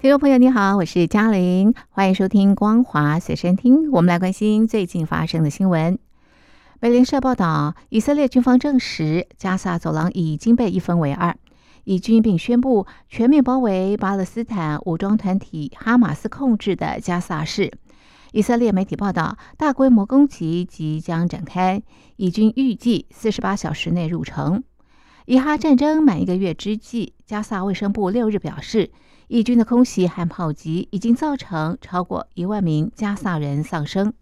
听众朋友，你好，我是嘉玲，欢迎收听《光华随身听》。我们来关心最近发生的新闻。美联社报道，以色列军方证实，加萨走廊已经被一分为二，以军并宣布全面包围巴勒斯坦武装团体哈马斯控制的加萨市。以色列媒体报道，大规模攻击即将展开，以军预计四十八小时内入城。以哈战争满一个月之际，加萨卫生部六日表示。以军的空袭和炮击已经造成超过一万名加萨人丧生。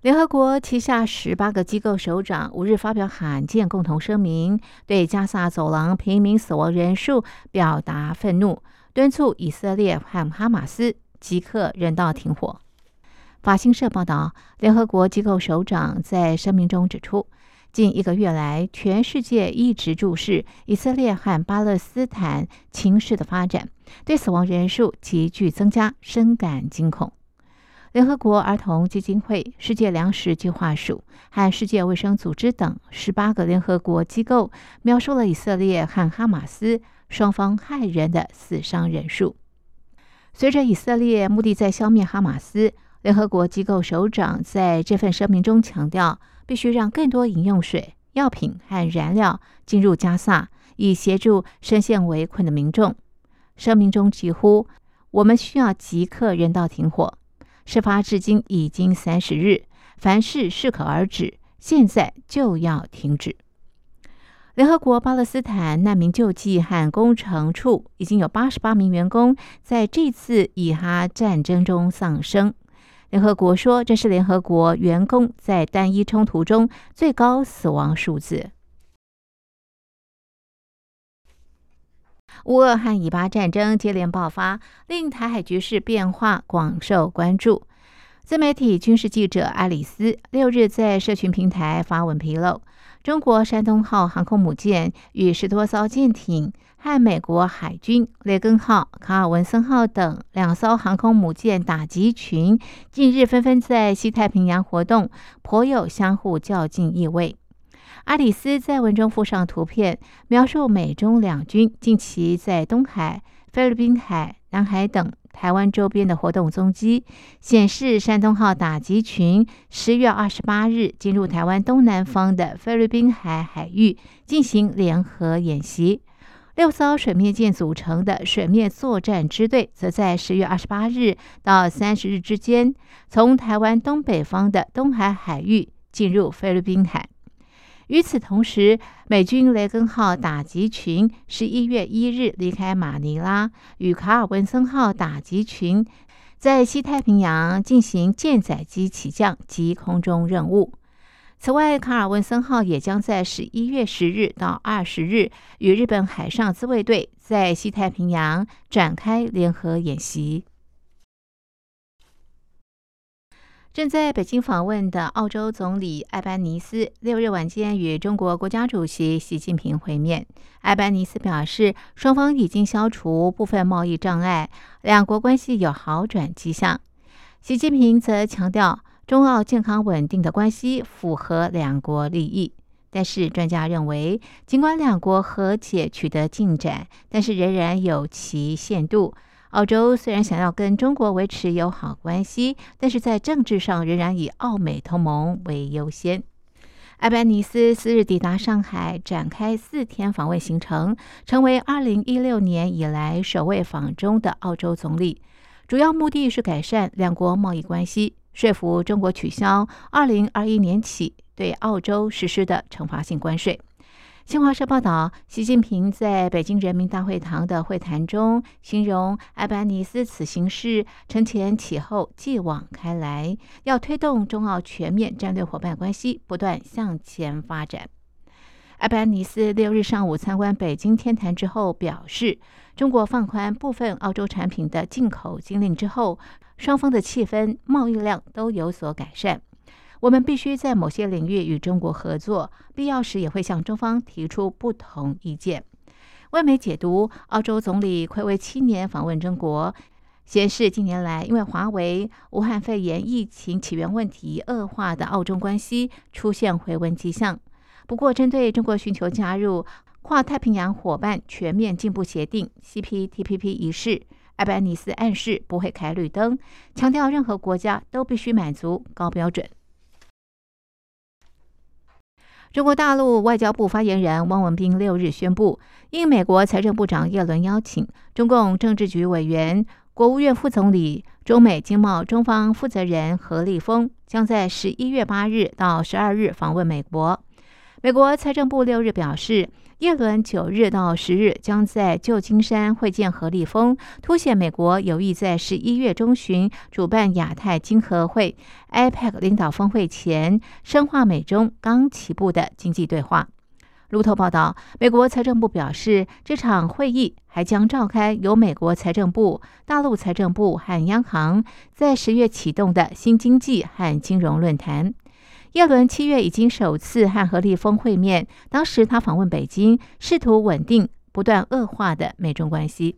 联合国旗下十八个机构首长五日发表罕见共同声明，对加萨走廊平民死亡人数表达愤怒，敦促以色列和哈马斯即刻人道停火。法新社报道，联合国机构首长在声明中指出。近一个月来，全世界一直注视以色列和巴勒斯坦情势的发展，对死亡人数急剧增加深感惊恐。联合国儿童基金会、世界粮食计划署和世界卫生组织等十八个联合国机构描述了以色列和哈马斯双方害人的死伤人数。随着以色列目的在消灭哈马斯，联合国机构首长在这份声明中强调。必须让更多饮用水、药品和燃料进入加萨，以协助深陷围困的民众。声明中疾呼：“我们需要即刻人道停火。事发至今已经三十日，凡事适可而止，现在就要停止。”联合国巴勒斯坦难民救济和工程处已经有八十八名员工在这次以哈战争中丧生。联合国说，这是联合国员工在单一冲突中最高死亡数字。乌俄和以巴战争接连爆发，令台海局势变化广受关注。自媒体军事记者爱丽丝六日在社群平台发文披露，中国山东号航空母舰与十多艘舰艇。和美国海军雷根号、卡尔文森号等两艘航空母舰打击群近日纷纷在西太平洋活动，颇有相互较劲意味。阿里斯在文中附上图片，描述美中两军近期在东海、菲律宾海、南海等台湾周边的活动踪迹，显示山东号打击群十月二十八日进入台湾东南方的菲律宾海海域进行联合演习。六艘水面舰组成的水面作战支队，则在十月二十八日到三十日之间，从台湾东北方的东海海域进入菲律宾海。与此同时，美军雷根号打击群十一月一日离开马尼拉，与卡尔文森号打击群在西太平洋进行舰载机起降及空中任务。此外，卡尔文森号也将在十一月十日到二十日与日本海上自卫队在西太平洋展开联合演习。正在北京访问的澳洲总理艾班尼斯六日晚间与中国国家主席习近平会面。艾班尼斯表示，双方已经消除部分贸易障碍，两国关系有好转迹象。习近平则强调。中澳健康稳定的关系符合两国利益，但是专家认为，尽管两国和解取得进展，但是仍然有其限度。澳洲虽然想要跟中国维持友好关系，但是在政治上仍然以澳美同盟为优先。艾班尼斯四日抵达上海，展开四天访问行程，成为二零一六年以来首位访中的澳洲总理，主要目的是改善两国贸易关系。说服中国取消二零二一年起对澳洲实施的惩罚性关税。新华社报道，习近平在北京人民大会堂的会谈中，形容埃班尼斯此行是承前启后、继往开来，要推动中澳全面战略伙伴关系不断向前发展。埃班尼斯六日上午参观北京天坛之后表示，中国放宽部分澳洲产品的进口禁令之后。双方的气氛、贸易量都有所改善。我们必须在某些领域与中国合作，必要时也会向中方提出不同意见。外媒解读，澳洲总理暌违七年访问中国，显示近年来因为华为、武汉肺炎疫情起源问题恶化的澳中关系出现回温迹象。不过，针对中国寻求加入跨太平洋伙伴全面进步协定 （CPTPP） 一事，艾班尼斯暗示不会开绿灯，强调任何国家都必须满足高标准。中国大陆外交部发言人汪文斌六日宣布，应美国财政部长耶伦邀请，中共政治局委员、国务院副总理、中美经贸中方负责人何立峰将在十一月八日到十二日访问美国。美国财政部六日表示。耶伦九日到十日将在旧金山会见何立峰，凸显美国有意在十一月中旬主办亚太经合会 （APEC） 领导峰会前，深化美中刚起步的经济对话。路透报道，美国财政部表示，这场会议还将召开由美国财政部、大陆财政部和央行在十月启动的新经济和金融论坛。耶伦七月已经首次和何立峰会面，当时他访问北京，试图稳定不断恶化的美中关系。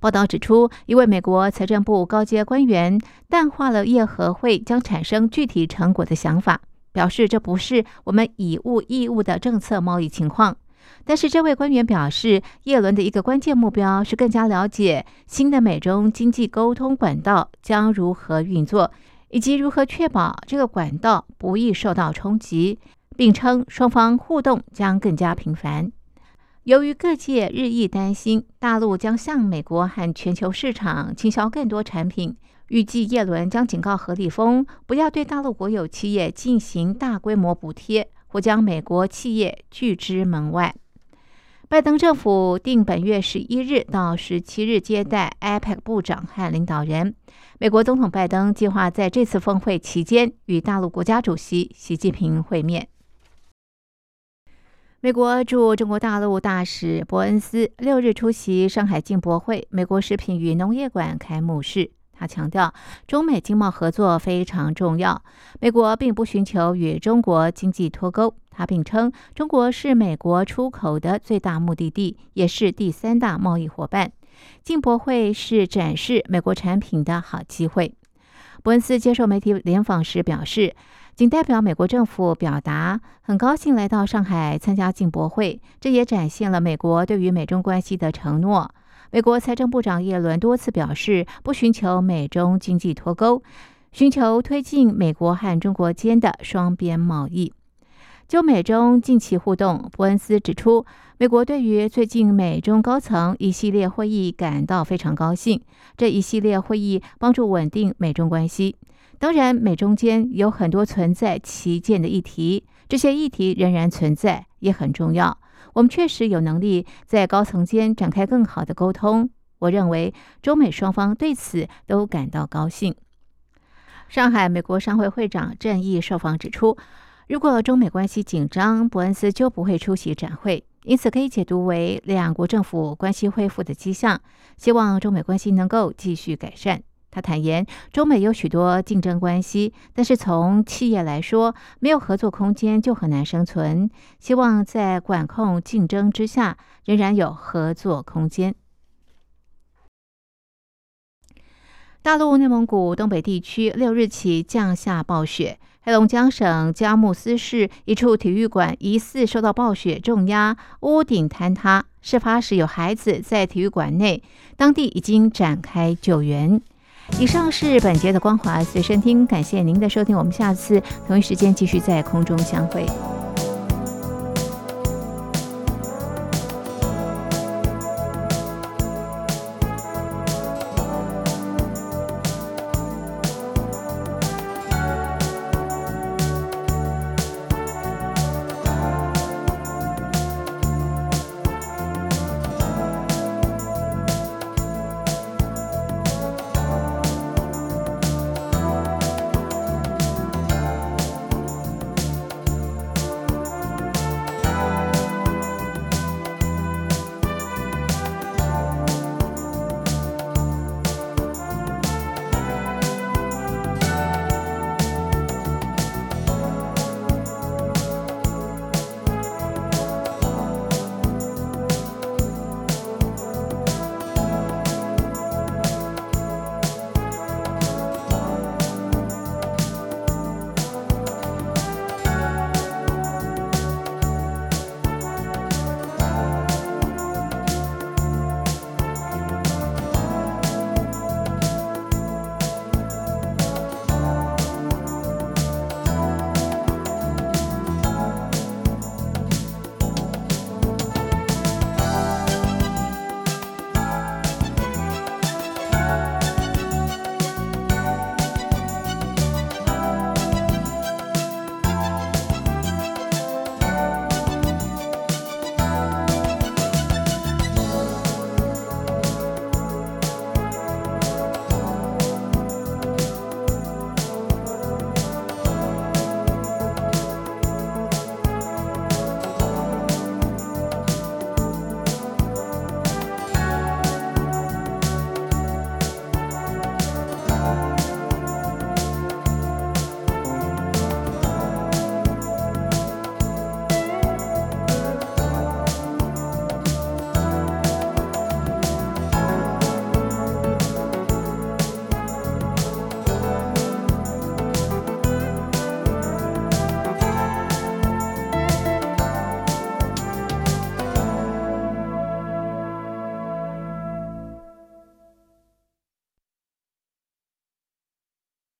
报道指出，一位美国财政部高阶官员淡化了耶和会将产生具体成果的想法，表示这不是我们以物易物的政策贸易情况。但是，这位官员表示，耶伦的一个关键目标是更加了解新的美中经济沟通管道将如何运作。以及如何确保这个管道不易受到冲击，并称双方互动将更加频繁。由于各界日益担心大陆将向美国和全球市场倾销更多产品，预计耶伦将警告何立峰不要对大陆国有企业进行大规模补贴，或将美国企业拒之门外。拜登政府定本月十一日到十七日接待 IPAC 部长和领导人。美国总统拜登计划在这次峰会期间与大陆国家主席习近平会面。美国驻中国大陆大使伯恩斯六日出席上海进博会美国食品与农业馆开幕式，他强调中美经贸合作非常重要，美国并不寻求与中国经济脱钩。他并称，中国是美国出口的最大目的地，也是第三大贸易伙伴。进博会是展示美国产品的好机会。伯恩斯接受媒体联访时表示，仅代表美国政府表达很高兴来到上海参加进博会，这也展现了美国对于美中关系的承诺。美国财政部长耶伦多次表示，不寻求美中经济脱钩，寻求推进美国和中国间的双边贸易。就美中近期互动，伯恩斯指出，美国对于最近美中高层一系列会议感到非常高兴。这一系列会议帮助稳定美中关系。当然，美中间有很多存在旗舰的议题，这些议题仍然存在，也很重要。我们确实有能力在高层间展开更好的沟通。我认为中美双方对此都感到高兴。上海美国商会会长郑毅受访指出。如果中美关系紧张，伯恩斯就不会出席展会，因此可以解读为两国政府关系恢复的迹象。希望中美关系能够继续改善。他坦言，中美有许多竞争关系，但是从企业来说，没有合作空间就很难生存。希望在管控竞争之下，仍然有合作空间。大陆内蒙古东北地区六日起降下暴雪。黑龙江省佳木斯市一处体育馆疑似受到暴雪重压，屋顶坍塌。事发时有孩子在体育馆内，当地已经展开救援。以上是本节的光华随身听，感谢您的收听，我们下次同一时间继续在空中相会。